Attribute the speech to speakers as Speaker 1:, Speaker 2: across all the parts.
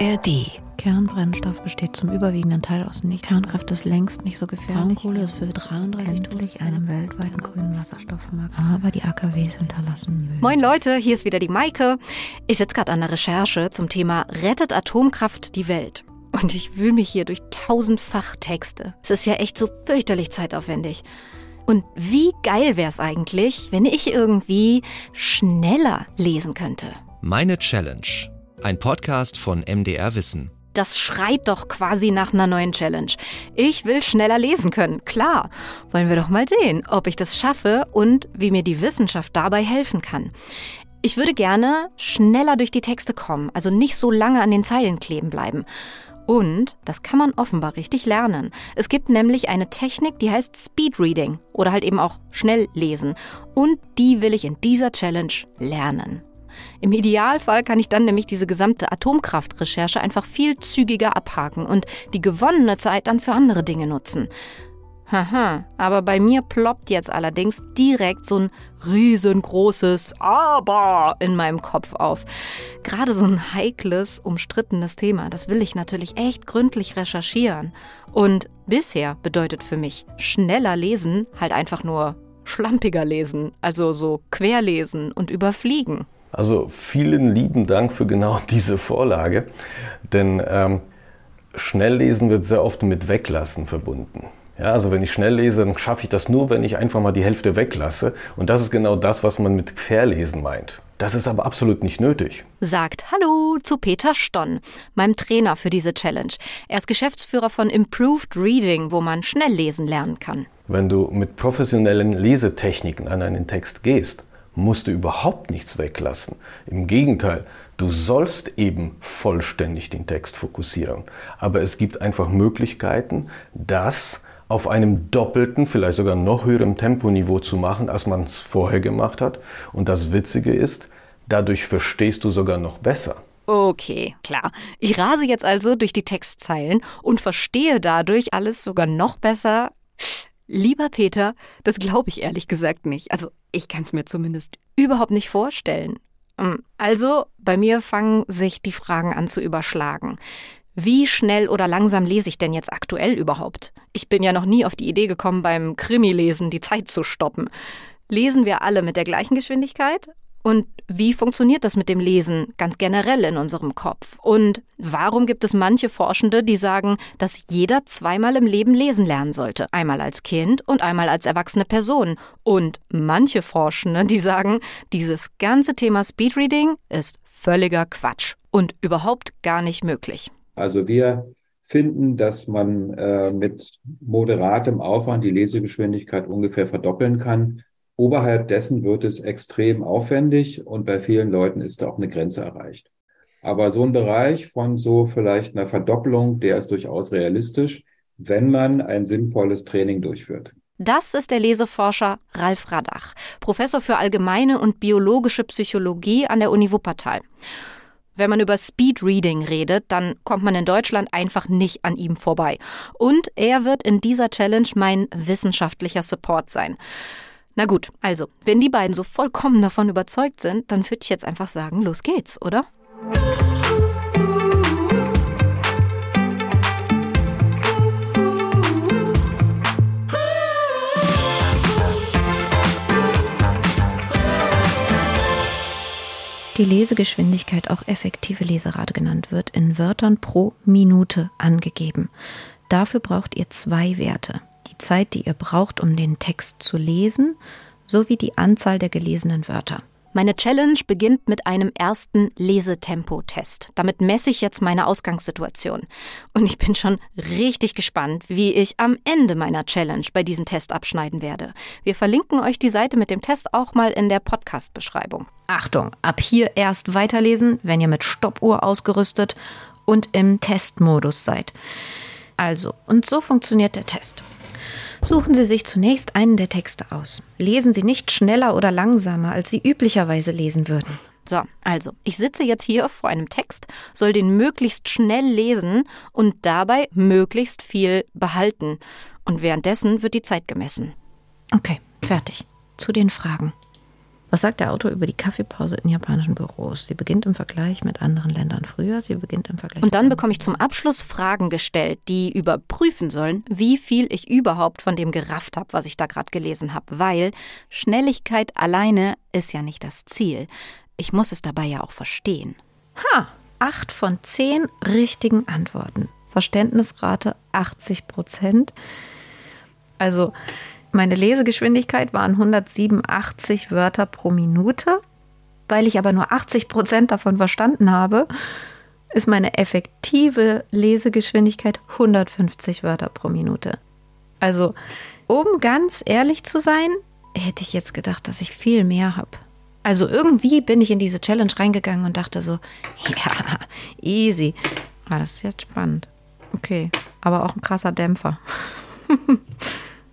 Speaker 1: ARD.
Speaker 2: Kernbrennstoff besteht zum überwiegenden Teil aus nicht. Kernkraft ist längst nicht so gefährlich. Braunkohle ist für 33 endlich einem weltweiten grünen Wasserstoffmarkt. Aber die AKWs hinterlassen Müll.
Speaker 3: Moin Leute, hier ist wieder die Maike. Ich sitze gerade an der Recherche zum Thema Rettet Atomkraft die Welt. Und ich wühle mich hier durch tausendfach Texte. Es ist ja echt so fürchterlich zeitaufwendig. Und wie geil wäre es eigentlich, wenn ich irgendwie schneller lesen könnte?
Speaker 4: Meine Challenge. Ein Podcast von MDR Wissen.
Speaker 3: Das schreit doch quasi nach einer neuen Challenge. Ich will schneller lesen können, klar. Wollen wir doch mal sehen, ob ich das schaffe und wie mir die Wissenschaft dabei helfen kann. Ich würde gerne schneller durch die Texte kommen, also nicht so lange an den Zeilen kleben bleiben. Und das kann man offenbar richtig lernen. Es gibt nämlich eine Technik, die heißt Speedreading oder halt eben auch Schnelllesen. Und die will ich in dieser Challenge lernen. Im Idealfall kann ich dann nämlich diese gesamte Atomkraftrecherche einfach viel zügiger abhaken und die gewonnene Zeit dann für andere Dinge nutzen. Haha, aber bei mir ploppt jetzt allerdings direkt so ein riesengroßes Aber in meinem Kopf auf. Gerade so ein heikles, umstrittenes Thema, das will ich natürlich echt gründlich recherchieren. Und bisher bedeutet für mich schneller lesen halt einfach nur schlampiger lesen, also so querlesen und überfliegen.
Speaker 5: Also vielen lieben Dank für genau diese Vorlage, denn ähm, Schnelllesen wird sehr oft mit Weglassen verbunden. Ja, also wenn ich schnell lese, dann schaffe ich das nur, wenn ich einfach mal die Hälfte weglasse. Und das ist genau das, was man mit Verlesen meint. Das ist aber absolut nicht nötig.
Speaker 3: Sagt Hallo zu Peter Stonn, meinem Trainer für diese Challenge. Er ist Geschäftsführer von Improved Reading, wo man schnell lesen lernen kann.
Speaker 5: Wenn du mit professionellen Lesetechniken an einen Text gehst, musst du überhaupt nichts weglassen. Im Gegenteil, du sollst eben vollständig den Text fokussieren. Aber es gibt einfach Möglichkeiten, das auf einem doppelten, vielleicht sogar noch höherem Temponiveau zu machen, als man es vorher gemacht hat. Und das Witzige ist, dadurch verstehst du sogar noch besser.
Speaker 3: Okay, klar. Ich rase jetzt also durch die Textzeilen und verstehe dadurch alles sogar noch besser. Lieber Peter, das glaube ich ehrlich gesagt nicht. Also ich kann es mir zumindest überhaupt nicht vorstellen. Hm, also, bei mir fangen sich die Fragen an zu überschlagen. Wie schnell oder langsam lese ich denn jetzt aktuell überhaupt? Ich bin ja noch nie auf die Idee gekommen, beim Krimi-Lesen die Zeit zu stoppen. Lesen wir alle mit der gleichen Geschwindigkeit? Und wie funktioniert das mit dem Lesen ganz generell in unserem Kopf? Und warum gibt es manche Forschende, die sagen, dass jeder zweimal im Leben lesen lernen sollte? Einmal als Kind und einmal als erwachsene Person. Und manche Forschende, die sagen, dieses ganze Thema Speedreading ist völliger Quatsch und überhaupt gar nicht möglich.
Speaker 6: Also wir finden, dass man äh, mit moderatem Aufwand die Lesegeschwindigkeit ungefähr verdoppeln kann. Oberhalb dessen wird es extrem aufwendig und bei vielen Leuten ist da auch eine Grenze erreicht. Aber so ein Bereich von so vielleicht einer Verdoppelung, der ist durchaus realistisch, wenn man ein sinnvolles Training durchführt.
Speaker 3: Das ist der Leseforscher Ralf Radach, Professor für allgemeine und biologische Psychologie an der Uni Wuppertal. Wenn man über Speedreading redet, dann kommt man in Deutschland einfach nicht an ihm vorbei. Und er wird in dieser Challenge mein wissenschaftlicher Support sein. Na gut, also, wenn die beiden so vollkommen davon überzeugt sind, dann würde ich jetzt einfach sagen, los geht's, oder?
Speaker 2: die Lesegeschwindigkeit, auch effektive Leserate genannt wird, in Wörtern pro Minute angegeben. Dafür braucht ihr zwei Werte. Die Zeit, die ihr braucht, um den Text zu lesen, sowie die Anzahl der gelesenen Wörter.
Speaker 3: Meine Challenge beginnt mit einem ersten Lesetempo-Test. Damit messe ich jetzt meine Ausgangssituation. Und ich bin schon richtig gespannt, wie ich am Ende meiner Challenge bei diesem Test abschneiden werde. Wir verlinken euch die Seite mit dem Test auch mal in der Podcast-Beschreibung.
Speaker 2: Achtung, ab hier erst weiterlesen, wenn ihr mit Stoppuhr ausgerüstet und im Testmodus seid. Also, und so funktioniert der Test. Suchen Sie sich zunächst einen der Texte aus. Lesen Sie nicht schneller oder langsamer, als Sie üblicherweise lesen würden.
Speaker 3: So, also, ich sitze jetzt hier vor einem Text, soll den möglichst schnell lesen und dabei möglichst viel behalten. Und währenddessen wird die Zeit gemessen.
Speaker 2: Okay, fertig. Zu den Fragen. Was sagt der Autor über die Kaffeepause in japanischen Büros? Sie beginnt im Vergleich mit anderen Ländern früher, sie beginnt im Vergleich.
Speaker 3: Und dann bekomme ich zum Abschluss Fragen gestellt, die überprüfen sollen, wie viel ich überhaupt von dem gerafft habe, was ich da gerade gelesen habe. Weil Schnelligkeit alleine ist ja nicht das Ziel. Ich muss es dabei ja auch verstehen.
Speaker 2: Ha, acht von zehn richtigen Antworten. Verständnisrate 80 Prozent. Also meine Lesegeschwindigkeit waren 187 Wörter pro Minute. Weil ich aber nur 80 Prozent davon verstanden habe, ist meine effektive Lesegeschwindigkeit 150 Wörter pro Minute. Also, um ganz ehrlich zu sein, hätte ich jetzt gedacht, dass ich viel mehr habe. Also irgendwie bin ich in diese Challenge reingegangen und dachte so, ja, easy. Ah, das ist jetzt spannend. Okay, aber auch ein krasser Dämpfer.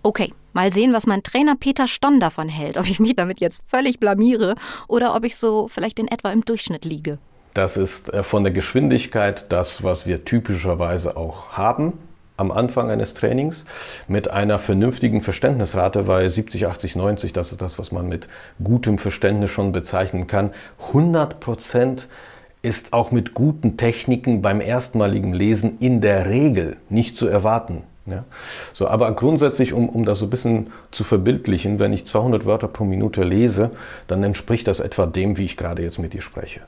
Speaker 3: okay, mal sehen, was mein Trainer Peter Stonn davon hält. Ob ich mich damit jetzt völlig blamiere oder ob ich so vielleicht in etwa im Durchschnitt liege.
Speaker 5: Das ist äh, von der Geschwindigkeit das, was wir typischerweise auch haben am Anfang eines Trainings mit einer vernünftigen Verständnisrate, weil 70, 80, 90, das ist das, was man mit gutem Verständnis schon bezeichnen kann. 100 Prozent ist auch mit guten Techniken beim erstmaligen Lesen in der Regel nicht zu erwarten. Ja? So, aber grundsätzlich, um, um das so ein bisschen zu verbildlichen, wenn ich 200 Wörter pro Minute lese, dann entspricht das etwa dem, wie ich gerade jetzt mit dir spreche.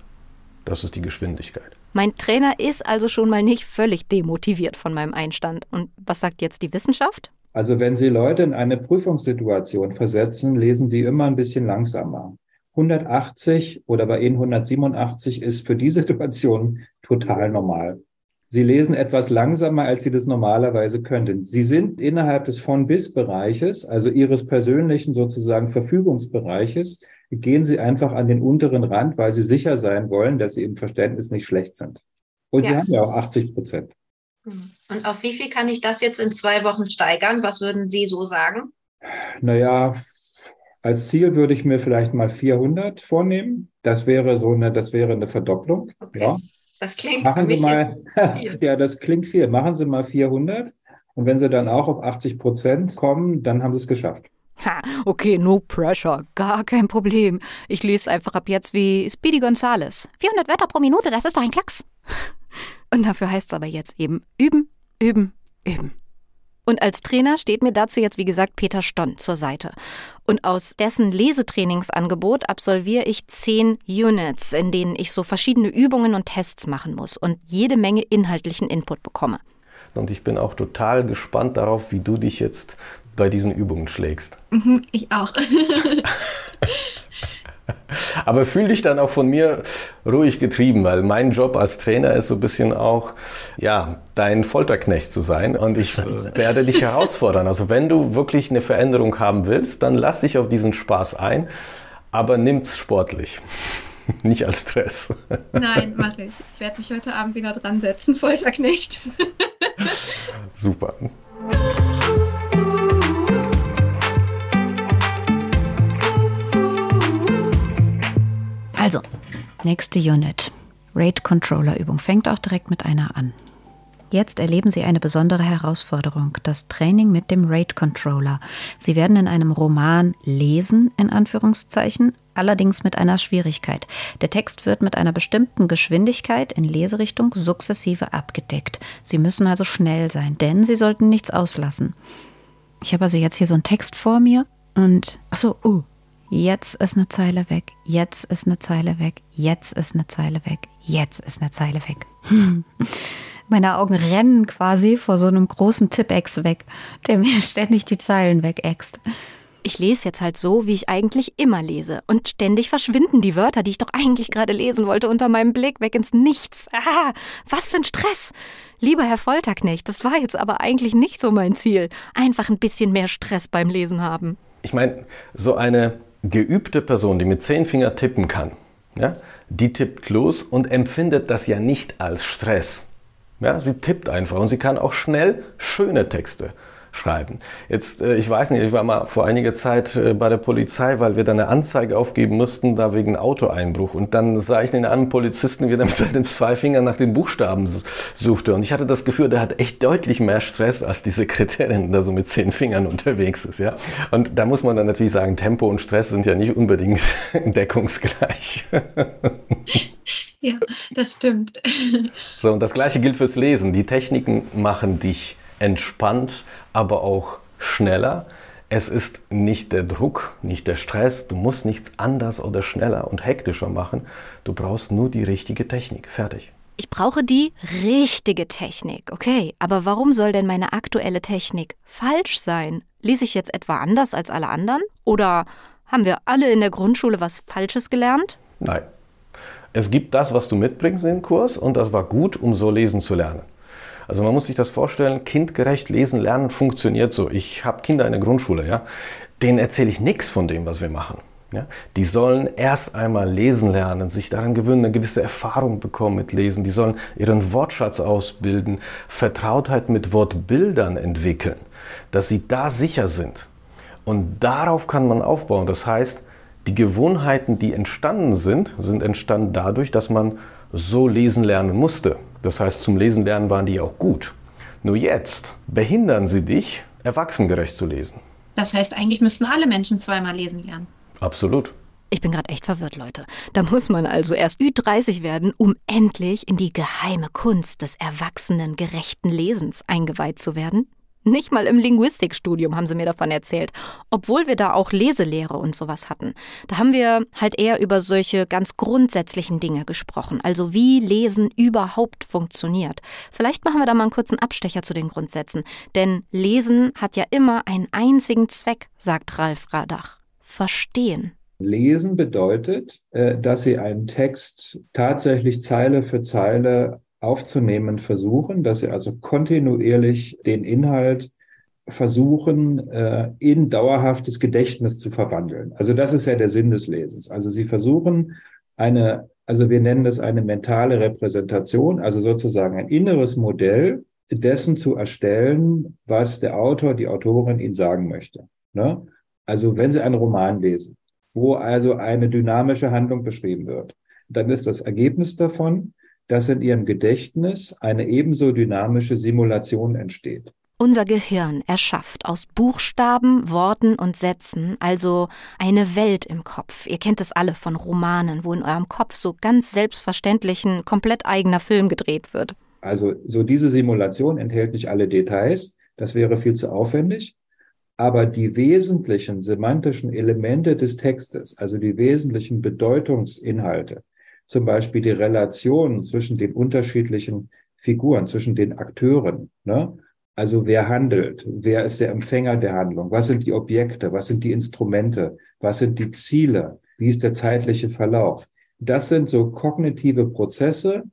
Speaker 5: Das ist die Geschwindigkeit.
Speaker 3: Mein Trainer ist also schon mal nicht völlig demotiviert von meinem Einstand. Und was sagt jetzt die Wissenschaft?
Speaker 6: Also wenn Sie Leute in eine Prüfungssituation versetzen, lesen die immer ein bisschen langsamer. 180 oder bei Ihnen 187 ist für die Situation total normal. Sie lesen etwas langsamer, als Sie das normalerweise könnten. Sie sind innerhalb des Von-Bis-Bereiches, also Ihres persönlichen sozusagen Verfügungsbereiches, gehen Sie einfach an den unteren Rand, weil Sie sicher sein wollen, dass Sie im Verständnis nicht schlecht sind. Und ja. Sie haben ja auch 80 Prozent.
Speaker 2: Hm. Und auf wie viel kann ich das jetzt in zwei Wochen steigern? Was würden Sie so sagen?
Speaker 6: Naja, als Ziel würde ich mir vielleicht mal 400 vornehmen. Das wäre so eine, das wäre eine Verdopplung.
Speaker 2: Okay. Ja. Das klingt
Speaker 6: Machen Sie mal, ja, das klingt viel. Machen Sie mal 400. Und wenn Sie dann auch auf 80 Prozent kommen, dann haben Sie es geschafft.
Speaker 3: Ha, okay, no pressure, gar kein Problem. Ich lese einfach ab jetzt wie Speedy Gonzales. 400 Wörter pro Minute, das ist doch ein Klacks. Und dafür heißt es aber jetzt eben üben, üben, üben. Und als Trainer steht mir dazu jetzt, wie gesagt, Peter Stonn zur Seite. Und aus dessen Lesetrainingsangebot absolviere ich zehn Units, in denen ich so verschiedene Übungen und Tests machen muss und jede Menge inhaltlichen Input bekomme.
Speaker 5: Und ich bin auch total gespannt darauf, wie du dich jetzt bei diesen Übungen schlägst.
Speaker 2: Mhm, ich auch.
Speaker 5: Aber fühl dich dann auch von mir ruhig getrieben, weil mein Job als Trainer ist so ein bisschen auch, ja, dein Folterknecht zu sein und ich werde dich herausfordern. Also wenn du wirklich eine Veränderung haben willst, dann lass dich auf diesen Spaß ein, aber nimm's sportlich. Nicht als Stress.
Speaker 2: Nein, mache ich. Ich werde mich heute Abend wieder dran setzen, Folterknecht.
Speaker 5: Super.
Speaker 2: Also, nächste Unit. Rate Controller Übung fängt auch direkt mit einer an. Jetzt erleben Sie eine besondere Herausforderung, das Training mit dem Rate Controller. Sie werden in einem Roman lesen, in Anführungszeichen, allerdings mit einer Schwierigkeit. Der Text wird mit einer bestimmten Geschwindigkeit in Leserichtung sukzessive abgedeckt. Sie müssen also schnell sein, denn Sie sollten nichts auslassen. Ich habe also jetzt hier so einen Text vor mir und, achso, uh, Jetzt ist eine Zeile weg, jetzt ist eine Zeile weg, jetzt ist eine Zeile weg, jetzt ist eine Zeile weg. Meine Augen rennen quasi vor so einem großen Tippex weg, der mir ständig die Zeilen wegäxt.
Speaker 3: Ich lese jetzt halt so, wie ich eigentlich immer lese. Und ständig verschwinden die Wörter, die ich doch eigentlich gerade lesen wollte, unter meinem Blick weg ins Nichts. Ah, was für ein Stress! Lieber Herr Folterknecht, das war jetzt aber eigentlich nicht so mein Ziel. Einfach ein bisschen mehr Stress beim Lesen haben.
Speaker 5: Ich meine, so eine geübte Person, die mit zehn Fingern tippen kann, ja, die tippt los und empfindet das ja nicht als Stress. Ja, sie tippt einfach und sie kann auch schnell schöne Texte schreiben. Jetzt, äh, ich weiß nicht, ich war mal vor einiger Zeit äh, bei der Polizei, weil wir da eine Anzeige aufgeben mussten, da wegen Autoeinbruch. Und dann sah ich den anderen Polizisten, wie er mit seinen zwei Fingern nach den Buchstaben suchte. Und ich hatte das Gefühl, der hat echt deutlich mehr Stress als die Sekretärin, da so mit zehn Fingern unterwegs ist. Ja? Und da muss man dann natürlich sagen, Tempo und Stress sind ja nicht unbedingt deckungsgleich.
Speaker 1: Ja, das stimmt.
Speaker 5: So, und das gleiche gilt fürs Lesen. Die Techniken machen dich entspannt, aber auch schneller. Es ist nicht der Druck, nicht der Stress. Du musst nichts anders oder schneller und hektischer machen. Du brauchst nur die richtige Technik. Fertig.
Speaker 3: Ich brauche die richtige Technik. Okay, aber warum soll denn meine aktuelle Technik falsch sein? Lese ich jetzt etwa anders als alle anderen? Oder haben wir alle in der Grundschule was Falsches gelernt?
Speaker 5: Nein. Es gibt das, was du mitbringst in den Kurs und das war gut, um so lesen zu lernen. Also man muss sich das vorstellen, kindgerecht lesen lernen funktioniert so. Ich habe Kinder in der Grundschule, ja. Denen erzähle ich nichts von dem, was wir machen. Ja? Die sollen erst einmal lesen lernen, sich daran gewöhnen, eine gewisse Erfahrung bekommen mit Lesen. Die sollen ihren Wortschatz ausbilden, Vertrautheit mit Wortbildern entwickeln, dass sie da sicher sind. Und darauf kann man aufbauen. Das heißt, die Gewohnheiten, die entstanden sind, sind entstanden dadurch, dass man so lesen lernen musste. Das heißt, zum Lesen lernen waren die auch gut. Nur jetzt behindern sie dich, erwachsengerecht zu lesen.
Speaker 1: Das heißt, eigentlich müssten alle Menschen zweimal lesen lernen.
Speaker 5: Absolut.
Speaker 3: Ich bin gerade echt verwirrt, Leute. Da muss man also erst Ü30 werden, um endlich in die geheime Kunst des erwachsenengerechten Lesens eingeweiht zu werden? Nicht mal im Linguistikstudium haben sie mir davon erzählt, obwohl wir da auch Leselehre und sowas hatten. Da haben wir halt eher über solche ganz grundsätzlichen Dinge gesprochen, also wie Lesen überhaupt funktioniert. Vielleicht machen wir da mal einen kurzen Abstecher zu den Grundsätzen, denn Lesen hat ja immer einen einzigen Zweck, sagt Ralf Radach. Verstehen.
Speaker 6: Lesen bedeutet, äh, dass Sie einen Text tatsächlich Zeile für Zeile aufzunehmen versuchen, dass sie also kontinuierlich den Inhalt versuchen, äh, in dauerhaftes Gedächtnis zu verwandeln. Also das ist ja der Sinn des Lesens. Also sie versuchen eine, also wir nennen das eine mentale Repräsentation, also sozusagen ein inneres Modell dessen zu erstellen, was der Autor, die Autorin ihnen sagen möchte. Ne? Also wenn Sie einen Roman lesen, wo also eine dynamische Handlung beschrieben wird, dann ist das Ergebnis davon, dass in ihrem Gedächtnis eine ebenso dynamische Simulation entsteht.
Speaker 3: Unser Gehirn erschafft aus Buchstaben, Worten und Sätzen also eine Welt im Kopf. Ihr kennt es alle von Romanen, wo in eurem Kopf so ganz selbstverständlich ein komplett eigener Film gedreht wird.
Speaker 6: Also so diese Simulation enthält nicht alle Details, das wäre viel zu aufwendig, aber die wesentlichen semantischen Elemente des Textes, also die wesentlichen Bedeutungsinhalte, zum Beispiel die Relation zwischen den unterschiedlichen Figuren, zwischen den Akteuren. Ne? Also wer handelt, wer ist der Empfänger der Handlung, was sind die Objekte, was sind die Instrumente, was sind die Ziele, wie ist der zeitliche Verlauf. Das sind so kognitive Prozesse,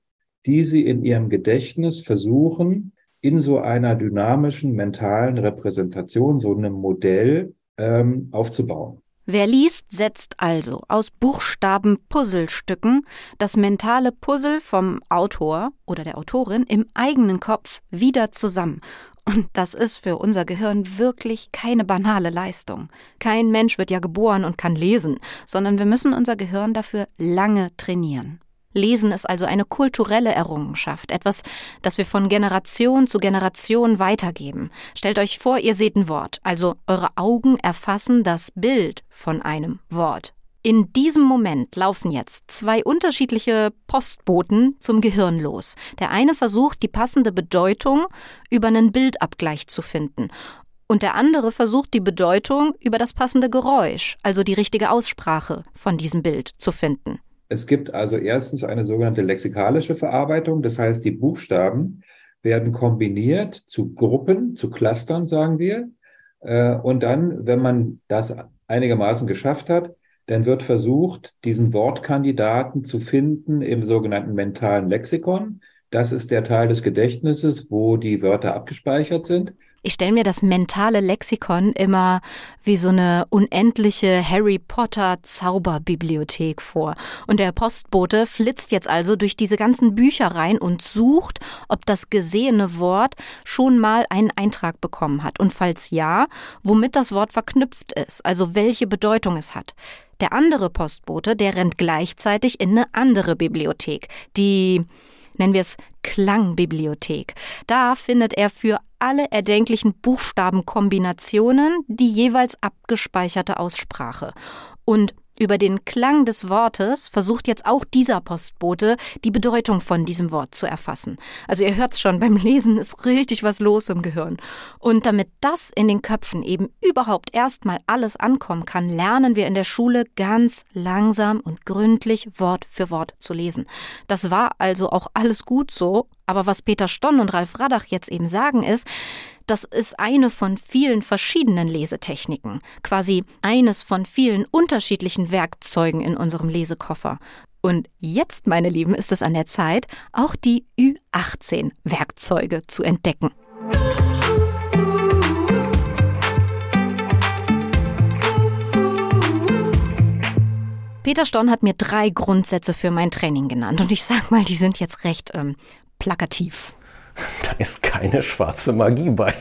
Speaker 6: die Sie in Ihrem Gedächtnis versuchen, in so einer dynamischen mentalen Repräsentation, so einem Modell ähm, aufzubauen.
Speaker 3: Wer liest, setzt also aus Buchstaben Puzzlestücken das mentale Puzzle vom Autor oder der Autorin im eigenen Kopf wieder zusammen. Und das ist für unser Gehirn wirklich keine banale Leistung. Kein Mensch wird ja geboren und kann lesen, sondern wir müssen unser Gehirn dafür lange trainieren. Lesen ist also eine kulturelle Errungenschaft, etwas, das wir von Generation zu Generation weitergeben. Stellt euch vor, ihr seht ein Wort, also eure Augen erfassen das Bild von einem Wort. In diesem Moment laufen jetzt zwei unterschiedliche Postboten zum Gehirn los. Der eine versucht, die passende Bedeutung über einen Bildabgleich zu finden. Und der andere versucht, die Bedeutung über das passende Geräusch, also die richtige Aussprache von diesem Bild zu finden.
Speaker 6: Es gibt also erstens eine sogenannte lexikalische Verarbeitung. Das heißt, die Buchstaben werden kombiniert zu Gruppen, zu Clustern, sagen wir. Äh, und dann, wenn man das einigermaßen geschafft hat, dann wird versucht, diesen Wortkandidaten zu finden im sogenannten mentalen Lexikon. Das ist der Teil des Gedächtnisses, wo die Wörter abgespeichert sind.
Speaker 3: Ich stelle mir das mentale Lexikon immer wie so eine unendliche Harry Potter Zauberbibliothek vor. Und der Postbote flitzt jetzt also durch diese ganzen Bücher rein und sucht, ob das gesehene Wort schon mal einen Eintrag bekommen hat. Und falls ja, womit das Wort verknüpft ist, also welche Bedeutung es hat. Der andere Postbote, der rennt gleichzeitig in eine andere Bibliothek, die nennen wir es Klangbibliothek. Da findet er für alle erdenklichen Buchstabenkombinationen die jeweils abgespeicherte Aussprache. Und über den Klang des Wortes versucht jetzt auch dieser Postbote die Bedeutung von diesem Wort zu erfassen. Also ihr hört's schon, beim Lesen ist richtig was los im Gehirn. Und damit das in den Köpfen eben überhaupt erstmal alles ankommen kann, lernen wir in der Schule ganz langsam und gründlich Wort für Wort zu lesen. Das war also auch alles gut so, aber was Peter Stonn und Ralf Radach jetzt eben sagen ist, das ist eine von vielen verschiedenen Lesetechniken, quasi eines von vielen unterschiedlichen Werkzeugen in unserem Lesekoffer. Und jetzt, meine Lieben, ist es an der Zeit, auch die Ü18 Werkzeuge zu entdecken. Peter Storn hat mir drei Grundsätze für mein Training genannt und ich sag mal, die sind jetzt recht ähm, plakativ.
Speaker 5: Da ist keine schwarze Magie bei.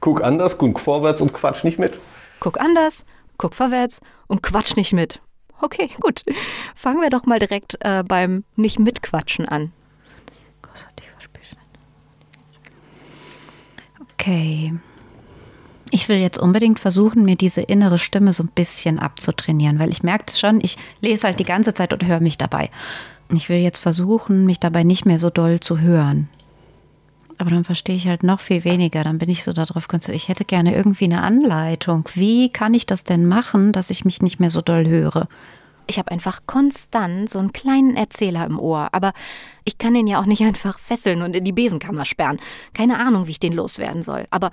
Speaker 5: Guck anders, guck vorwärts und quatsch nicht mit.
Speaker 3: Guck anders, guck vorwärts und quatsch nicht mit. Okay, gut. Fangen wir doch mal direkt äh, beim Nicht mitquatschen an.
Speaker 2: Okay. Ich will jetzt unbedingt versuchen, mir diese innere Stimme so ein bisschen abzutrainieren, weil ich merke es schon, ich lese halt die ganze Zeit und höre mich dabei. Ich will jetzt versuchen, mich dabei nicht mehr so doll zu hören aber dann verstehe ich halt noch viel weniger. Dann bin ich so darauf konzentriert. Ich hätte gerne irgendwie eine Anleitung. Wie kann ich das denn machen, dass ich mich nicht mehr so doll höre?
Speaker 3: Ich habe einfach konstant so einen kleinen Erzähler im Ohr, aber ich kann den ja auch nicht einfach fesseln und in die Besenkammer sperren. Keine Ahnung, wie ich den loswerden soll. Aber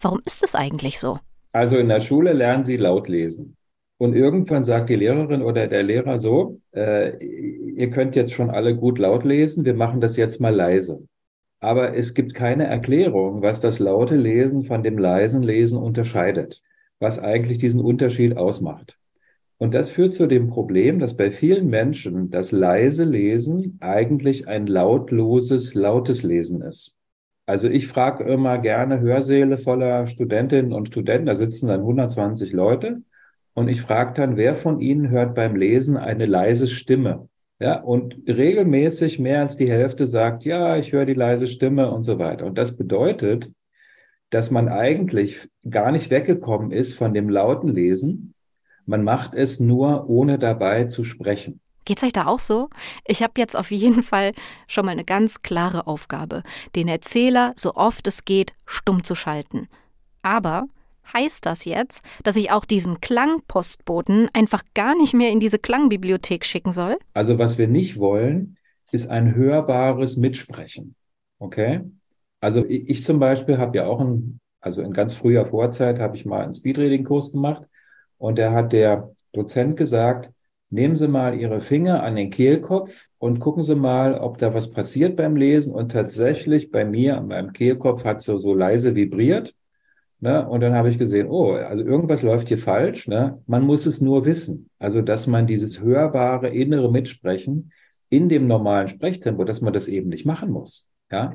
Speaker 3: warum ist es eigentlich so?
Speaker 6: Also in der Schule lernen sie laut lesen. Und irgendwann sagt die Lehrerin oder der Lehrer so, äh, ihr könnt jetzt schon alle gut laut lesen, wir machen das jetzt mal leise aber es gibt keine Erklärung, was das laute Lesen von dem leisen Lesen unterscheidet, was eigentlich diesen Unterschied ausmacht. Und das führt zu dem Problem, dass bei vielen Menschen das leise Lesen eigentlich ein lautloses, lautes Lesen ist. Also ich frage immer gerne Hörsäle voller Studentinnen und Studenten, da sitzen dann 120 Leute, und ich frage dann, wer von ihnen hört beim Lesen eine leise Stimme? Ja, und regelmäßig mehr als die Hälfte sagt, ja, ich höre die leise Stimme und so weiter. Und das bedeutet, dass man eigentlich gar nicht weggekommen ist von dem lauten Lesen. Man macht es nur, ohne dabei zu sprechen.
Speaker 3: Geht's euch da auch so? Ich habe jetzt auf jeden Fall schon mal eine ganz klare Aufgabe, den Erzähler so oft es geht stumm zu schalten. Aber Heißt das jetzt, dass ich auch diesen Klangpostboten einfach gar nicht mehr in diese Klangbibliothek schicken soll?
Speaker 6: Also was wir nicht wollen, ist ein hörbares Mitsprechen. Okay? Also ich, zum Beispiel habe ja auch ein, also in ganz früher Vorzeit habe ich mal einen Speedreading-Kurs gemacht und da hat der Dozent gesagt, nehmen Sie mal Ihre Finger an den Kehlkopf und gucken Sie mal, ob da was passiert beim Lesen. Und tatsächlich bei mir an meinem Kehlkopf hat so, so leise vibriert. Ne? Und dann habe ich gesehen, oh, also irgendwas läuft hier falsch. Ne? Man muss es nur wissen. Also, dass man dieses hörbare innere Mitsprechen in dem normalen Sprechtempo, dass man das eben nicht machen muss. Ja.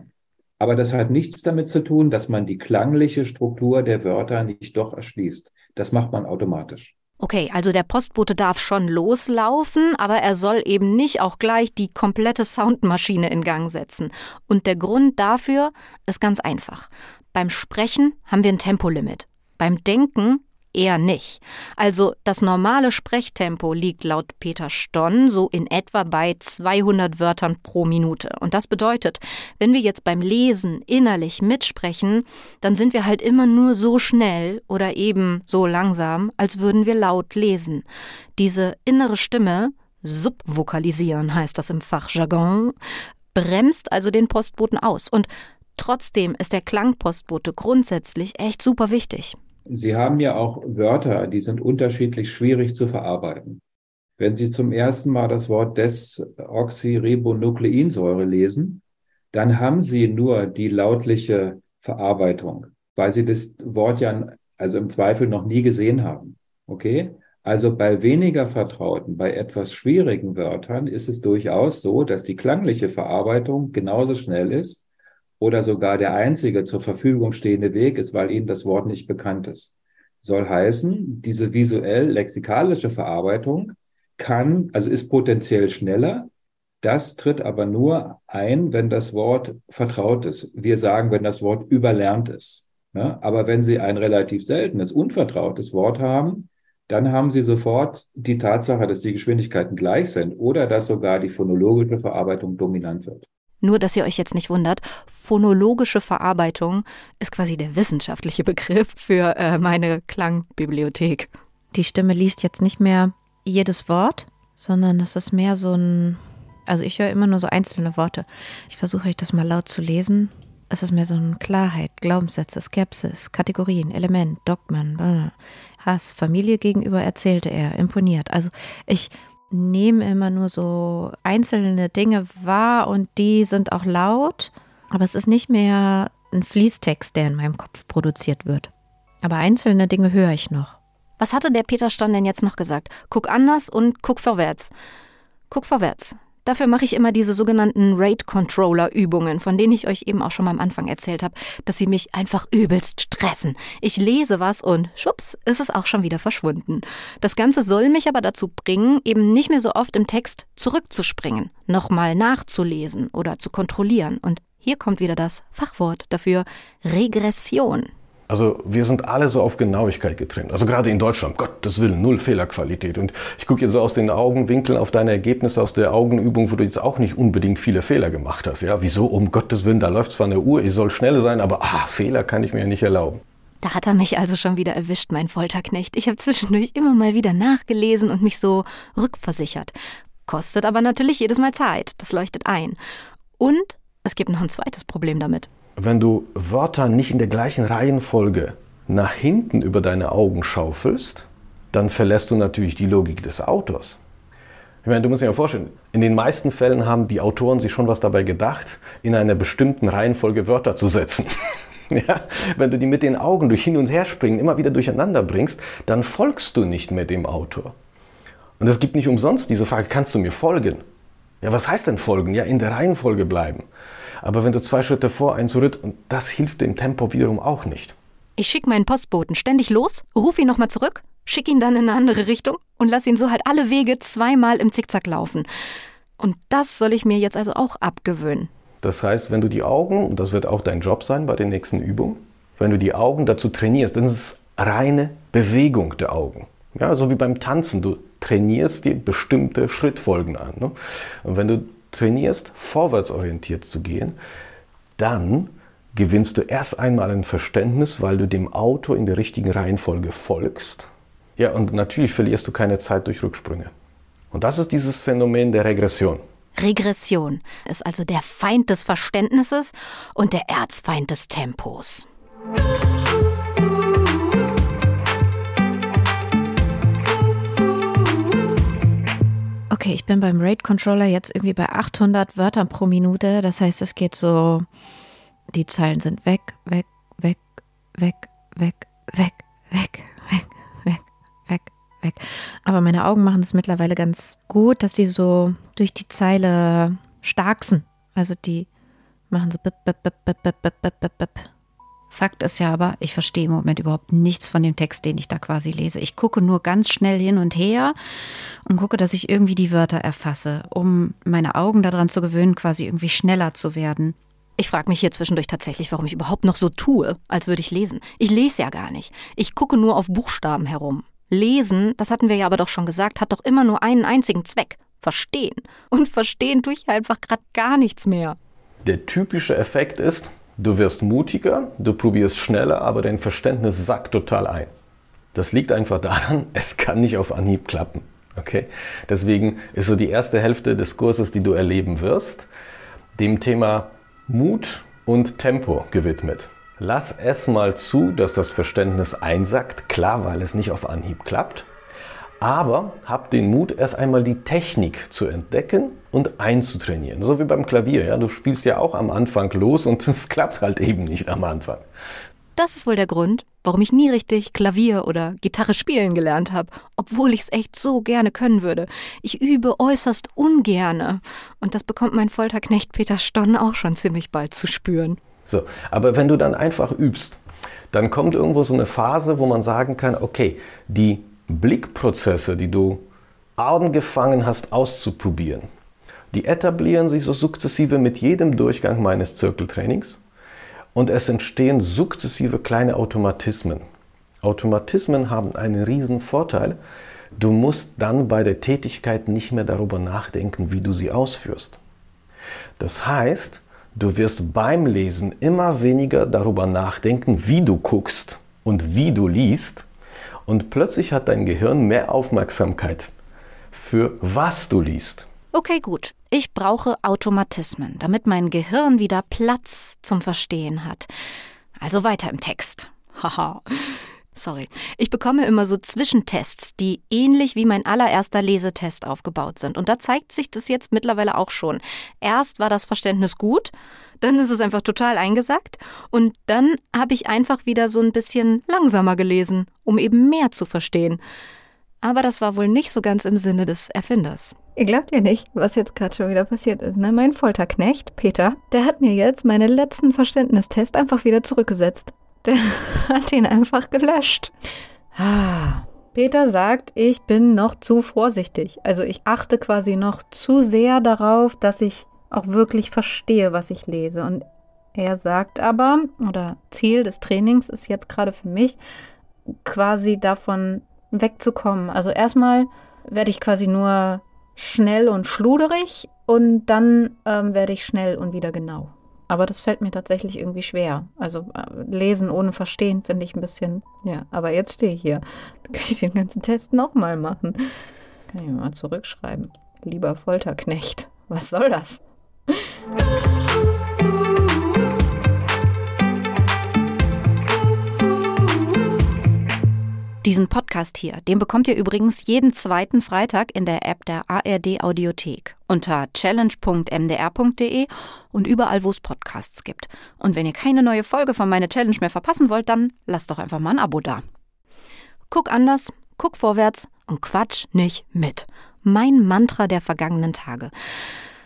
Speaker 6: Aber das hat nichts damit zu tun, dass man die klangliche Struktur der Wörter nicht doch erschließt. Das macht man automatisch.
Speaker 3: Okay, also der Postbote darf schon loslaufen, aber er soll eben nicht auch gleich die komplette Soundmaschine in Gang setzen. Und der Grund dafür ist ganz einfach. Beim Sprechen haben wir ein Tempolimit. Beim Denken eher nicht. Also das normale Sprechtempo liegt laut Peter Stonn so in etwa bei 200 Wörtern pro Minute. Und das bedeutet, wenn wir jetzt beim Lesen innerlich mitsprechen, dann sind wir halt immer nur so schnell oder eben so langsam, als würden wir laut lesen. Diese innere Stimme, subvokalisieren heißt das im Fachjargon, bremst also den Postboten aus. Und Trotzdem ist der Klangpostbote grundsätzlich echt super wichtig.
Speaker 6: Sie haben ja auch Wörter, die sind unterschiedlich schwierig zu verarbeiten. Wenn Sie zum ersten Mal das Wort Desoxyribonukleinsäure lesen, dann haben Sie nur die lautliche Verarbeitung. weil sie das Wort ja also im Zweifel noch nie gesehen haben. Okay? Also bei weniger vertrauten, bei etwas schwierigen Wörtern ist es durchaus so, dass die klangliche Verarbeitung genauso schnell ist oder sogar der einzige zur Verfügung stehende Weg ist, weil ihnen das Wort nicht bekannt ist. Soll heißen, diese visuell-lexikalische Verarbeitung kann, also ist potenziell schneller. Das tritt aber nur ein, wenn das Wort vertraut ist. Wir sagen, wenn das Wort überlernt ist. Ja, aber wenn Sie ein relativ seltenes, unvertrautes Wort haben, dann haben Sie sofort die Tatsache, dass die Geschwindigkeiten gleich sind oder dass sogar die phonologische Verarbeitung dominant wird.
Speaker 3: Nur, dass ihr euch jetzt nicht wundert, phonologische Verarbeitung ist quasi der wissenschaftliche Begriff für äh, meine Klangbibliothek.
Speaker 2: Die Stimme liest jetzt nicht mehr jedes Wort, sondern es ist mehr so ein, also ich höre immer nur so einzelne Worte. Ich versuche euch das mal laut zu lesen. Es ist mehr so eine Klarheit, Glaubenssätze, Skepsis, Kategorien, Element, Dogmen, Hass, Familie gegenüber erzählte er, imponiert. Also ich nehme immer nur so einzelne Dinge wahr und die sind auch laut, aber es ist nicht mehr ein Fließtext, der in meinem Kopf produziert wird. Aber einzelne Dinge höre ich noch.
Speaker 3: Was hatte der Peter Stern denn jetzt noch gesagt? Guck anders und guck vorwärts. Guck vorwärts. Dafür mache ich immer diese sogenannten Rate-Controller-Übungen, von denen ich euch eben auch schon mal am Anfang erzählt habe, dass sie mich einfach übelst stressen. Ich lese was und schwupps, ist es auch schon wieder verschwunden. Das Ganze soll mich aber dazu bringen, eben nicht mehr so oft im Text zurückzuspringen, nochmal nachzulesen oder zu kontrollieren. Und hier kommt wieder das Fachwort dafür Regression.
Speaker 5: Also wir sind alle so auf Genauigkeit getrimmt. Also gerade in Deutschland, Gottes Willen, null Fehlerqualität. Und ich gucke jetzt so aus den Augenwinkeln auf deine Ergebnisse aus der Augenübung, wo du jetzt auch nicht unbedingt viele Fehler gemacht hast. Ja, wieso? Um Gottes Willen, da läuft zwar eine Uhr, ich soll schnell sein, aber ah, Fehler kann ich mir ja nicht erlauben.
Speaker 3: Da hat er mich also schon wieder erwischt, mein Folterknecht. Ich habe zwischendurch immer mal wieder nachgelesen und mich so rückversichert. Kostet aber natürlich jedes Mal Zeit. Das leuchtet ein. Und es gibt noch ein zweites Problem damit
Speaker 5: wenn du Wörter nicht in der gleichen Reihenfolge nach hinten über deine Augen schaufelst, dann verlässt du natürlich die Logik des Autors. Ich meine, du musst dir ja vorstellen, in den meisten Fällen haben die Autoren sich schon was dabei gedacht, in einer bestimmten Reihenfolge Wörter zu setzen. ja? Wenn du die mit den Augen durch Hin- und Herspringen immer wieder durcheinander bringst, dann folgst du nicht mehr dem Autor. Und es gibt nicht umsonst diese Frage, kannst du mir folgen? Ja, was heißt denn folgen? Ja, in der Reihenfolge bleiben. Aber wenn du zwei Schritte vor, ein zurück, und das hilft dem Tempo wiederum auch nicht.
Speaker 3: Ich schicke meinen Postboten ständig los, ruf ihn nochmal zurück, schick ihn dann in eine andere Richtung und lass ihn so halt alle Wege zweimal im Zickzack laufen. Und das soll ich mir jetzt also auch abgewöhnen.
Speaker 5: Das heißt, wenn du die Augen, und das wird auch dein Job sein bei den nächsten Übungen, wenn du die Augen dazu trainierst, dann ist es reine Bewegung der Augen. Ja, so wie beim Tanzen. Du trainierst dir bestimmte Schrittfolgen an. Ne? Und wenn du trainierst, vorwärtsorientiert zu gehen, dann gewinnst du erst einmal ein Verständnis, weil du dem Auto in der richtigen Reihenfolge folgst. Ja, und natürlich verlierst du keine Zeit durch Rücksprünge. Und das ist dieses Phänomen der Regression.
Speaker 3: Regression ist also der Feind des Verständnisses und der Erzfeind des Tempos.
Speaker 2: Okay, ich bin beim Rate Controller jetzt irgendwie bei 800 Wörtern pro Minute. Das heißt, es geht so, die Zeilen sind weg, weg, weg, weg, weg, weg, weg, weg, weg, weg, weg. Aber meine Augen machen es mittlerweile ganz gut, dass die so durch die Zeile starksen. Also die machen so bip, bip, bip, bip, bip, bip, bip, bip. Fakt ist ja aber, ich verstehe im Moment überhaupt nichts von dem Text, den ich da quasi lese. Ich gucke nur ganz schnell hin und her und gucke, dass ich irgendwie die Wörter erfasse, um meine Augen daran zu gewöhnen, quasi irgendwie schneller zu werden.
Speaker 3: Ich frage mich hier zwischendurch tatsächlich, warum ich überhaupt noch so tue, als würde ich lesen. Ich lese ja gar nicht. Ich gucke nur auf Buchstaben herum. Lesen, das hatten wir ja aber doch schon gesagt, hat doch immer nur einen einzigen Zweck. Verstehen. Und verstehen tue ich einfach gerade gar nichts mehr.
Speaker 5: Der typische Effekt ist, Du wirst mutiger, du probierst schneller, aber dein Verständnis sackt total ein. Das liegt einfach daran, es kann nicht auf Anhieb klappen. Okay? Deswegen ist so die erste Hälfte des Kurses, die du erleben wirst, dem Thema Mut und Tempo gewidmet. Lass es mal zu, dass das Verständnis einsackt, klar, weil es nicht auf Anhieb klappt. Aber hab den Mut, erst einmal die Technik zu entdecken und einzutrainieren. So wie beim Klavier. Ja? Du spielst ja auch am Anfang los und es klappt halt eben nicht am Anfang.
Speaker 3: das ist wohl der Grund, warum ich nie richtig Klavier oder Gitarre spielen gelernt habe, obwohl ich es echt so gerne können würde. Ich übe äußerst ungerne. Und das bekommt mein Folterknecht Peter Stonn auch schon ziemlich bald zu spüren.
Speaker 5: So, aber wenn du dann einfach übst, dann kommt irgendwo so eine Phase, wo man sagen kann, okay, die Blickprozesse, die du angefangen hast auszuprobieren, die etablieren sich so sukzessive mit jedem Durchgang meines Zirkeltrainings und es entstehen sukzessive kleine Automatismen. Automatismen haben einen riesen Vorteil. Du musst dann bei der Tätigkeit nicht mehr darüber nachdenken, wie du sie ausführst. Das heißt, du wirst beim Lesen immer weniger darüber nachdenken, wie du guckst und wie du liest. Und plötzlich hat dein Gehirn mehr Aufmerksamkeit für was du liest.
Speaker 3: Okay, gut. Ich brauche Automatismen, damit mein Gehirn wieder Platz zum Verstehen hat. Also weiter im Text. Haha. Sorry. Ich bekomme immer so Zwischentests, die ähnlich wie mein allererster Lesetest aufgebaut sind. Und da zeigt sich das jetzt mittlerweile auch schon. Erst war das Verständnis gut, dann ist es einfach total eingesackt und dann habe ich einfach wieder so ein bisschen langsamer gelesen, um eben mehr zu verstehen. Aber das war wohl nicht so ganz im Sinne des Erfinders.
Speaker 2: Ihr glaubt ja nicht, was jetzt gerade schon wieder passiert ist. Ne? Mein Folterknecht, Peter, der hat mir jetzt meinen letzten Verständnistest einfach wieder zurückgesetzt. Der hat ihn einfach gelöscht. Ah. Peter sagt, ich bin noch zu vorsichtig. Also ich achte quasi noch zu sehr darauf, dass ich auch wirklich verstehe, was ich lese. Und er sagt aber, oder Ziel des Trainings ist jetzt gerade für mich, quasi davon wegzukommen. Also erstmal werde ich quasi nur schnell und schluderig und dann ähm, werde ich schnell und wieder genau. Aber das fällt mir tatsächlich irgendwie schwer. Also äh, lesen ohne verstehen finde ich ein bisschen, ja, aber jetzt stehe ich hier. Dann kann ich den ganzen Test nochmal machen. Kann ich mal zurückschreiben. Lieber Folterknecht, was soll das?
Speaker 3: Diesen Podcast hier, den bekommt ihr übrigens jeden zweiten Freitag in der App der ARD Audiothek unter challenge.mdr.de und überall, wo es Podcasts gibt. Und wenn ihr keine neue Folge von meine Challenge mehr verpassen wollt, dann lasst doch einfach mal ein Abo da. Guck anders, guck vorwärts und quatsch nicht mit. Mein Mantra der vergangenen Tage.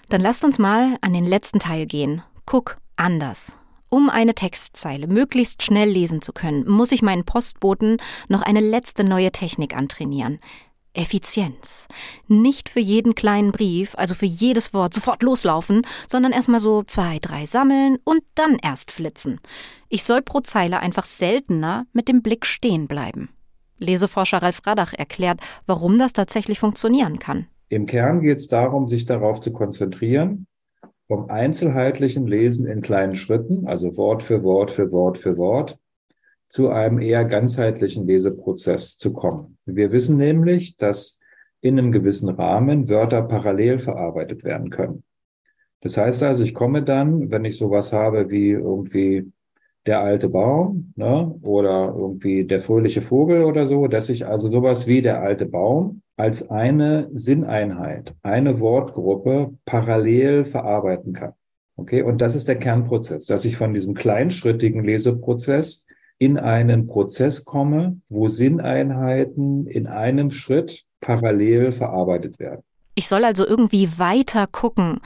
Speaker 3: Dann lasst uns mal an den letzten Teil gehen. Guck anders. Um eine Textzeile möglichst schnell lesen zu können, muss ich meinen Postboten noch eine letzte neue Technik antrainieren. Effizienz. Nicht für jeden kleinen Brief, also für jedes Wort sofort loslaufen, sondern erstmal so zwei, drei sammeln und dann erst flitzen. Ich soll pro Zeile einfach seltener mit dem Blick stehen bleiben. Leseforscher Ralf Radach erklärt, warum das tatsächlich funktionieren kann.
Speaker 6: Im Kern geht es darum, sich darauf zu konzentrieren, vom einzelheitlichen Lesen in kleinen Schritten, also Wort für Wort für Wort für Wort, zu einem eher ganzheitlichen Leseprozess zu kommen. Wir wissen nämlich, dass in einem gewissen Rahmen Wörter parallel verarbeitet werden können. Das heißt also, ich komme dann, wenn ich sowas habe wie irgendwie der alte Baum ne, oder irgendwie der fröhliche Vogel oder so, dass ich also sowas wie der alte Baum als eine Sinneinheit, eine Wortgruppe parallel verarbeiten kann. Okay, und das ist der Kernprozess, dass ich von diesem kleinschrittigen Leseprozess in einen Prozess komme, wo Sinneinheiten in einem Schritt parallel verarbeitet werden.
Speaker 3: Ich soll also irgendwie weiter gucken,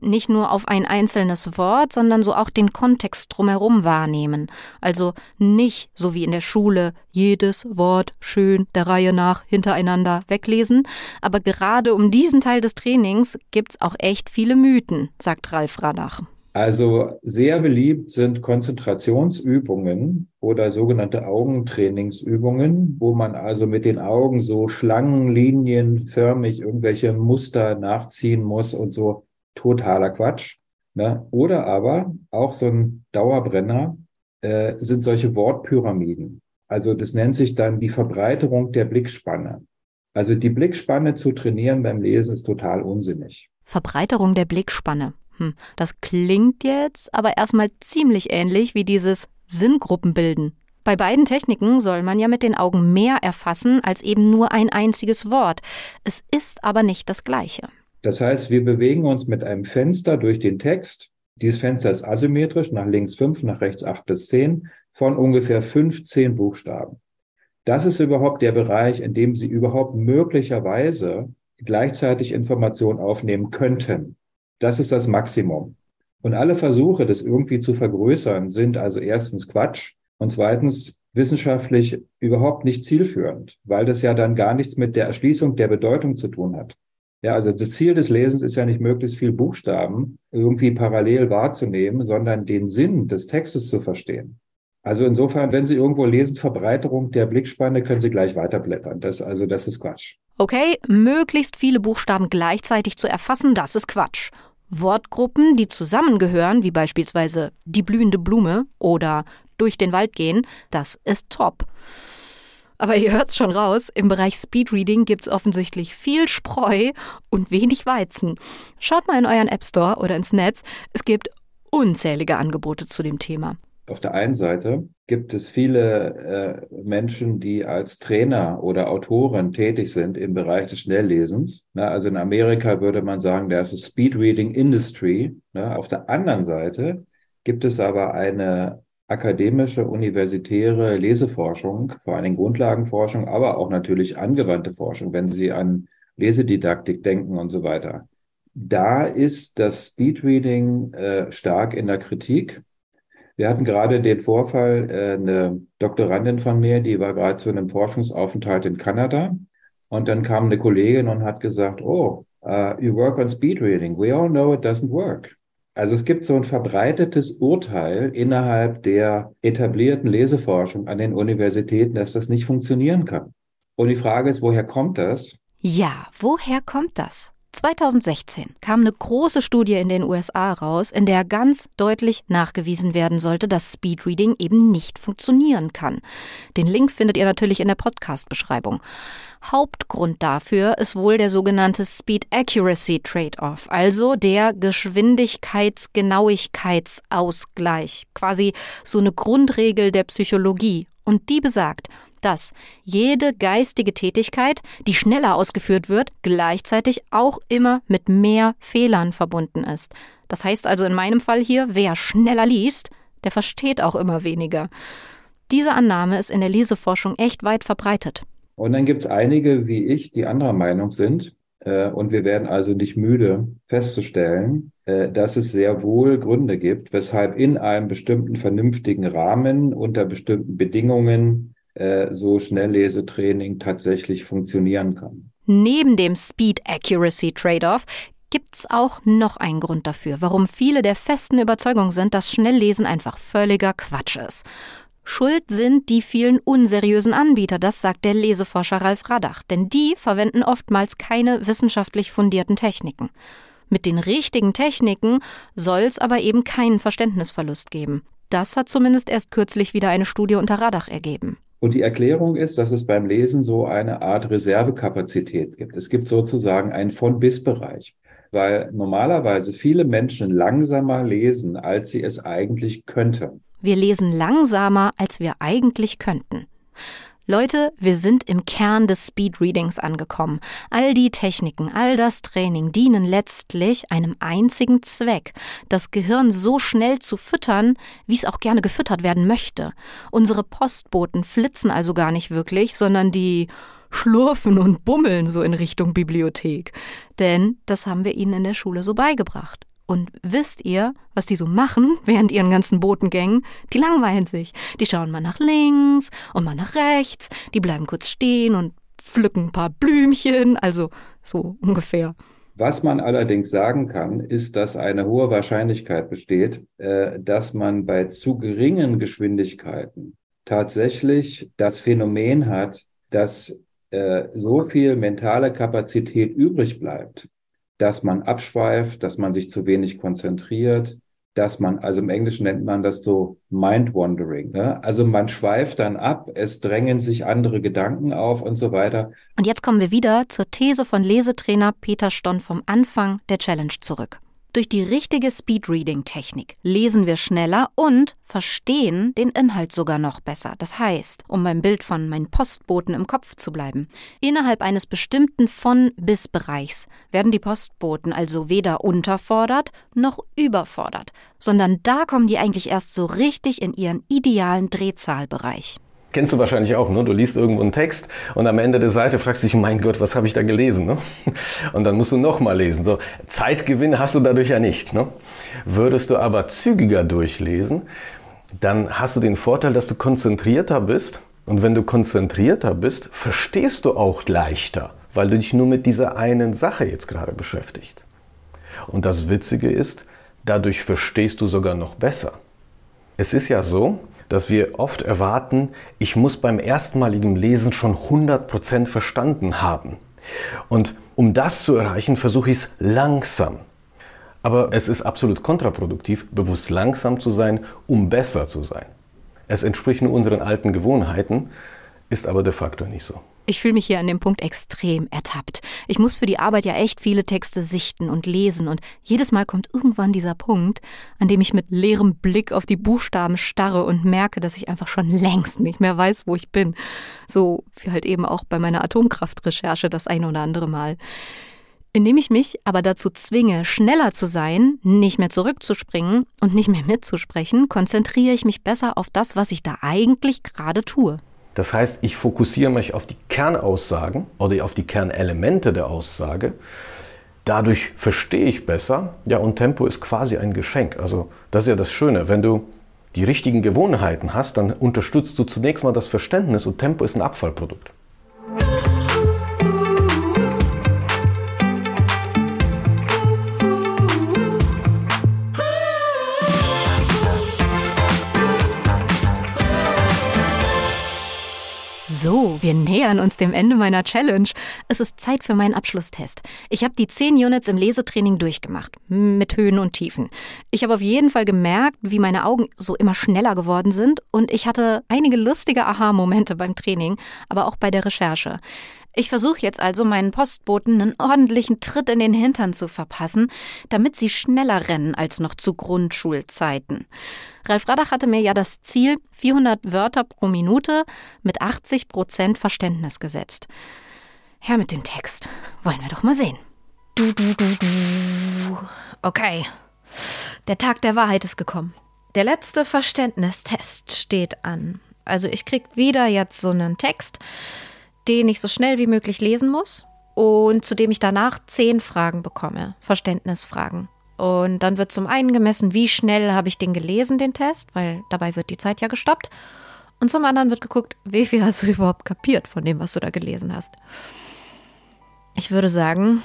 Speaker 3: nicht nur auf ein einzelnes Wort, sondern so auch den Kontext drumherum wahrnehmen. Also nicht, so wie in der Schule, jedes Wort schön der Reihe nach hintereinander weglesen, aber gerade um diesen Teil des Trainings gibt's auch echt viele Mythen, sagt Ralf Radach.
Speaker 6: Also sehr beliebt sind Konzentrationsübungen oder sogenannte Augentrainingsübungen, wo man also mit den Augen so schlangenlinienförmig irgendwelche Muster nachziehen muss und so totaler Quatsch. Ne? Oder aber auch so ein Dauerbrenner äh, sind solche Wortpyramiden. Also das nennt sich dann die Verbreiterung der Blickspanne. Also die Blickspanne zu trainieren beim Lesen ist total unsinnig.
Speaker 3: Verbreiterung der Blickspanne. Hm, das klingt jetzt aber erstmal ziemlich ähnlich wie dieses Sinngruppenbilden. Bei beiden Techniken soll man ja mit den Augen mehr erfassen als eben nur ein einziges Wort. Es ist aber nicht das Gleiche.
Speaker 6: Das heißt, wir bewegen uns mit einem Fenster durch den Text. Dieses Fenster ist asymmetrisch, nach links fünf, nach rechts acht bis zehn. von ungefähr 15 Buchstaben. Das ist überhaupt der Bereich, in dem Sie überhaupt möglicherweise gleichzeitig Informationen aufnehmen könnten. Das ist das Maximum. Und alle Versuche, das irgendwie zu vergrößern, sind also erstens Quatsch und zweitens wissenschaftlich überhaupt nicht zielführend, weil das ja dann gar nichts mit der Erschließung der Bedeutung zu tun hat. Ja, also das Ziel des Lesens ist ja nicht möglichst viel Buchstaben irgendwie parallel wahrzunehmen, sondern den Sinn des Textes zu verstehen. Also insofern, wenn Sie irgendwo lesen, Verbreiterung der Blickspanne, können Sie gleich weiterblättern. Das, also das ist Quatsch.
Speaker 3: Okay, möglichst viele Buchstaben gleichzeitig zu erfassen, das ist Quatsch. Wortgruppen, die zusammengehören, wie beispielsweise die blühende Blume oder durch den Wald gehen, das ist top. Aber ihr hört's schon raus, im Bereich Speedreading gibt's offensichtlich viel Spreu und wenig Weizen. Schaut mal in euren App Store oder ins Netz, es gibt unzählige Angebote zu dem Thema.
Speaker 6: Auf der einen Seite gibt es viele äh, Menschen, die als Trainer oder Autoren tätig sind im Bereich des Schnelllesens. Na, also in Amerika würde man sagen, da ist es Speed Reading Industry. Na, auf der anderen Seite gibt es aber eine akademische, universitäre Leseforschung, vor allem Grundlagenforschung, aber auch natürlich angewandte Forschung, wenn Sie an Lesedidaktik denken und so weiter. Da ist das Speedreading äh, stark in der Kritik. Wir hatten gerade den Vorfall, äh, eine Doktorandin von mir, die war gerade zu einem Forschungsaufenthalt in Kanada. Und dann kam eine Kollegin und hat gesagt, oh, uh, you work on speed reading. We all know it doesn't work. Also es gibt so ein verbreitetes Urteil innerhalb der etablierten Leseforschung an den Universitäten, dass das nicht funktionieren kann. Und die Frage ist, woher kommt das?
Speaker 3: Ja, woher kommt das? 2016 kam eine große Studie in den USA raus, in der ganz deutlich nachgewiesen werden sollte, dass Speedreading eben nicht funktionieren kann. Den Link findet ihr natürlich in der Podcast-Beschreibung. Hauptgrund dafür ist wohl der sogenannte Speed Accuracy Trade-off, also der Geschwindigkeitsgenauigkeitsausgleich, quasi so eine Grundregel der Psychologie. Und die besagt, dass jede geistige Tätigkeit, die schneller ausgeführt wird, gleichzeitig auch immer mit mehr Fehlern verbunden ist. Das heißt also in meinem Fall hier, wer schneller liest, der versteht auch immer weniger. Diese Annahme ist in der Leseforschung echt weit verbreitet.
Speaker 6: Und dann gibt es einige wie ich, die anderer Meinung sind. Äh, und wir werden also nicht müde festzustellen, äh, dass es sehr wohl Gründe gibt, weshalb in einem bestimmten vernünftigen Rahmen unter bestimmten Bedingungen äh, so Schnelllesetraining tatsächlich funktionieren kann.
Speaker 3: Neben dem Speed Accuracy Trade-off gibt es auch noch einen Grund dafür, warum viele der festen Überzeugung sind, dass Schnelllesen einfach völliger Quatsch ist. Schuld sind die vielen unseriösen Anbieter, das sagt der Leseforscher Ralf Radach, denn die verwenden oftmals keine wissenschaftlich fundierten Techniken. Mit den richtigen Techniken soll es aber eben keinen Verständnisverlust geben. Das hat zumindest erst kürzlich wieder eine Studie unter Radach ergeben.
Speaker 6: Und die Erklärung ist, dass es beim Lesen so eine Art Reservekapazität gibt. Es gibt sozusagen einen Von-Bis-Bereich, weil normalerweise viele Menschen langsamer lesen, als sie es eigentlich könnten.
Speaker 3: Wir lesen langsamer, als wir eigentlich könnten. Leute, wir sind im Kern des Speedreadings angekommen. All die Techniken, all das Training dienen letztlich einem einzigen Zweck, das Gehirn so schnell zu füttern, wie es auch gerne gefüttert werden möchte. Unsere Postboten flitzen also gar nicht wirklich, sondern die schlurfen und bummeln so in Richtung Bibliothek. Denn das haben wir ihnen in der Schule so beigebracht. Und wisst ihr, was die so machen während ihren ganzen Botengängen? Die langweilen sich. Die schauen mal nach links und mal nach rechts. Die bleiben kurz stehen und pflücken ein paar Blümchen. Also so ungefähr.
Speaker 6: Was man allerdings sagen kann, ist, dass eine hohe Wahrscheinlichkeit besteht, äh, dass man bei zu geringen Geschwindigkeiten tatsächlich das Phänomen hat, dass äh, so viel mentale Kapazität übrig bleibt, dass man abschweift, dass man sich zu wenig konzentriert, dass man, also im Englischen nennt man das so Mind Wandering. Ne? Also man schweift dann ab, es drängen sich andere Gedanken auf und so weiter.
Speaker 3: Und jetzt kommen wir wieder zur These von Lesetrainer Peter Stonn vom Anfang der Challenge zurück. Durch die richtige Speedreading-Technik lesen wir schneller und verstehen den Inhalt sogar noch besser. Das heißt, um beim Bild von meinen Postboten im Kopf zu bleiben, innerhalb eines bestimmten von bis Bereichs werden die Postboten also weder unterfordert noch überfordert, sondern da kommen die eigentlich erst so richtig in ihren idealen Drehzahlbereich.
Speaker 5: Kennst du wahrscheinlich auch, ne? Du liest irgendwo einen Text und am Ende der Seite fragst du dich, mein Gott, was habe ich da gelesen? Ne? Und dann musst du nochmal lesen. So, Zeitgewinn hast du dadurch ja nicht. Ne? Würdest du aber zügiger durchlesen, dann hast du den Vorteil, dass du konzentrierter bist. Und wenn du konzentrierter bist, verstehst du auch leichter, weil du dich nur mit dieser einen Sache jetzt gerade beschäftigst. Und das Witzige ist, dadurch verstehst du sogar noch besser. Es ist ja so, dass wir oft erwarten, ich muss beim erstmaligen Lesen schon 100% verstanden haben. Und um das zu erreichen, versuche ich es langsam. Aber es ist absolut kontraproduktiv, bewusst langsam zu sein, um besser zu sein. Es entspricht nur unseren alten Gewohnheiten, ist aber de facto nicht so.
Speaker 3: Ich fühle mich hier an dem Punkt extrem ertappt. Ich muss für die Arbeit ja echt viele Texte sichten und lesen und jedes Mal kommt irgendwann dieser Punkt, an dem ich mit leerem Blick auf die Buchstaben starre und merke, dass ich einfach schon längst nicht mehr weiß, wo ich bin. So wie halt eben auch bei meiner Atomkraftrecherche das eine oder andere Mal. Indem ich mich aber dazu zwinge, schneller zu sein, nicht mehr zurückzuspringen und nicht mehr mitzusprechen, konzentriere ich mich besser auf das, was ich da eigentlich gerade tue.
Speaker 5: Das heißt, ich fokussiere mich auf die Kernaussagen oder auf die Kernelemente der Aussage. Dadurch verstehe ich besser. Ja, und Tempo ist quasi ein Geschenk. Also, das ist ja das Schöne. Wenn du die richtigen Gewohnheiten hast, dann unterstützt du zunächst mal das Verständnis und Tempo ist ein Abfallprodukt.
Speaker 3: Wir nähern uns dem Ende meiner Challenge. Es ist Zeit für meinen Abschlusstest. Ich habe die 10 Units im Lesetraining durchgemacht, mit Höhen und Tiefen. Ich habe auf jeden Fall gemerkt, wie meine Augen so immer schneller geworden sind und ich hatte einige lustige Aha-Momente beim Training, aber auch bei der Recherche. Ich versuche jetzt also meinen Postboten einen ordentlichen Tritt in den Hintern zu verpassen, damit sie schneller rennen als noch zu Grundschulzeiten. Ralf Radach hatte mir ja das Ziel 400 Wörter pro Minute mit 80 Prozent Verständnis gesetzt. Her mit dem Text. Wollen wir doch mal sehen.
Speaker 2: Du, du, du, du. Okay. Der Tag der Wahrheit ist gekommen. Der letzte Verständnistest steht an. Also ich krieg wieder jetzt so einen Text, den ich so schnell wie möglich lesen muss und zu dem ich danach zehn Fragen bekomme, Verständnisfragen. Und dann wird zum einen gemessen, wie schnell habe ich den gelesen, den Test, weil dabei wird die Zeit ja gestoppt. Und zum anderen wird geguckt, wie viel hast du überhaupt kapiert von dem, was du da gelesen hast. Ich würde sagen,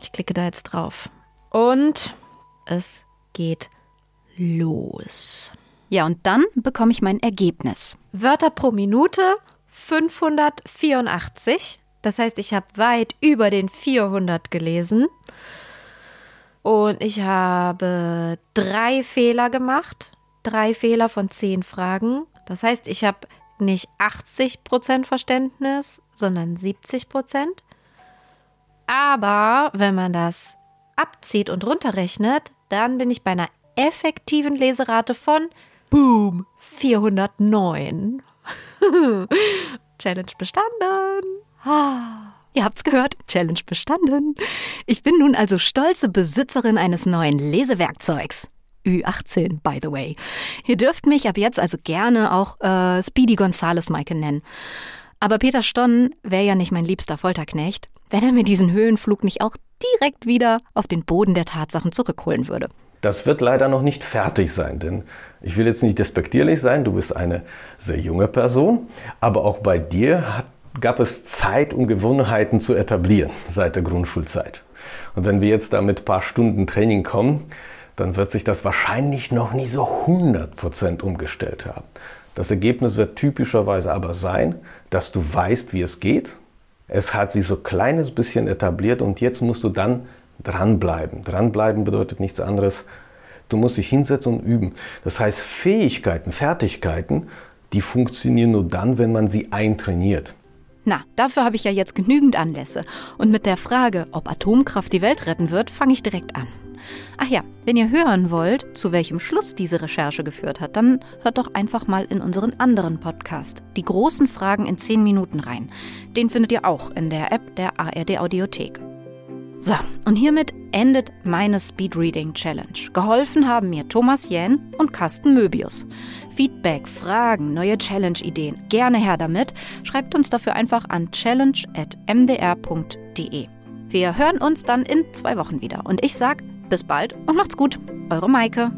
Speaker 2: ich klicke da jetzt drauf. Und es geht los.
Speaker 3: Ja, und dann bekomme ich mein Ergebnis.
Speaker 2: Wörter pro Minute 584. Das heißt, ich habe weit über den 400 gelesen. Und ich habe drei Fehler gemacht. Drei Fehler von zehn Fragen. Das heißt, ich habe nicht 80% Verständnis, sondern 70%. Aber wenn man das abzieht und runterrechnet, dann bin ich bei einer effektiven Leserate von Boom 409. Challenge bestanden.
Speaker 3: Ihr habt's gehört, Challenge bestanden. Ich bin nun also stolze Besitzerin eines neuen Lesewerkzeugs. Ü18, by the way. Ihr dürft mich ab jetzt also gerne auch äh, Speedy Gonzales Michael nennen. Aber Peter Stonn wäre ja nicht mein liebster Folterknecht, wenn er mir diesen Höhenflug nicht auch direkt wieder auf den Boden der Tatsachen zurückholen würde.
Speaker 5: Das wird leider noch nicht fertig sein, denn ich will jetzt nicht despektierlich sein, du bist eine sehr junge Person, aber auch bei dir hat gab es Zeit, um Gewohnheiten zu etablieren seit der Grundschulzeit. Und wenn wir jetzt da mit ein paar Stunden Training kommen, dann wird sich das wahrscheinlich noch nie so 100% umgestellt haben. Das Ergebnis wird typischerweise aber sein, dass du weißt, wie es geht. Es hat sich so ein kleines bisschen etabliert und jetzt musst du dann dranbleiben. Dranbleiben bedeutet nichts anderes. Du musst dich hinsetzen und üben. Das heißt, Fähigkeiten, Fertigkeiten, die funktionieren nur dann, wenn man sie eintrainiert.
Speaker 3: Na, dafür habe ich ja jetzt genügend Anlässe. Und mit der Frage, ob Atomkraft die Welt retten wird, fange ich direkt an. Ach ja, wenn ihr hören wollt, zu welchem Schluss diese Recherche geführt hat, dann hört doch einfach mal in unseren anderen Podcast, Die großen Fragen in 10 Minuten rein. Den findet ihr auch in der App der ARD Audiothek. So, und hiermit endet meine Speedreading Challenge. Geholfen haben mir Thomas Jähn und Carsten Möbius. Feedback, Fragen, neue Challenge-Ideen, gerne her damit. Schreibt uns dafür einfach an challenge.mdr.de. Wir hören uns dann in zwei Wochen wieder. Und ich sag bis bald und macht's gut. Eure Maike.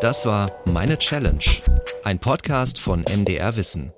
Speaker 4: Das war Meine Challenge, ein Podcast von MDR Wissen.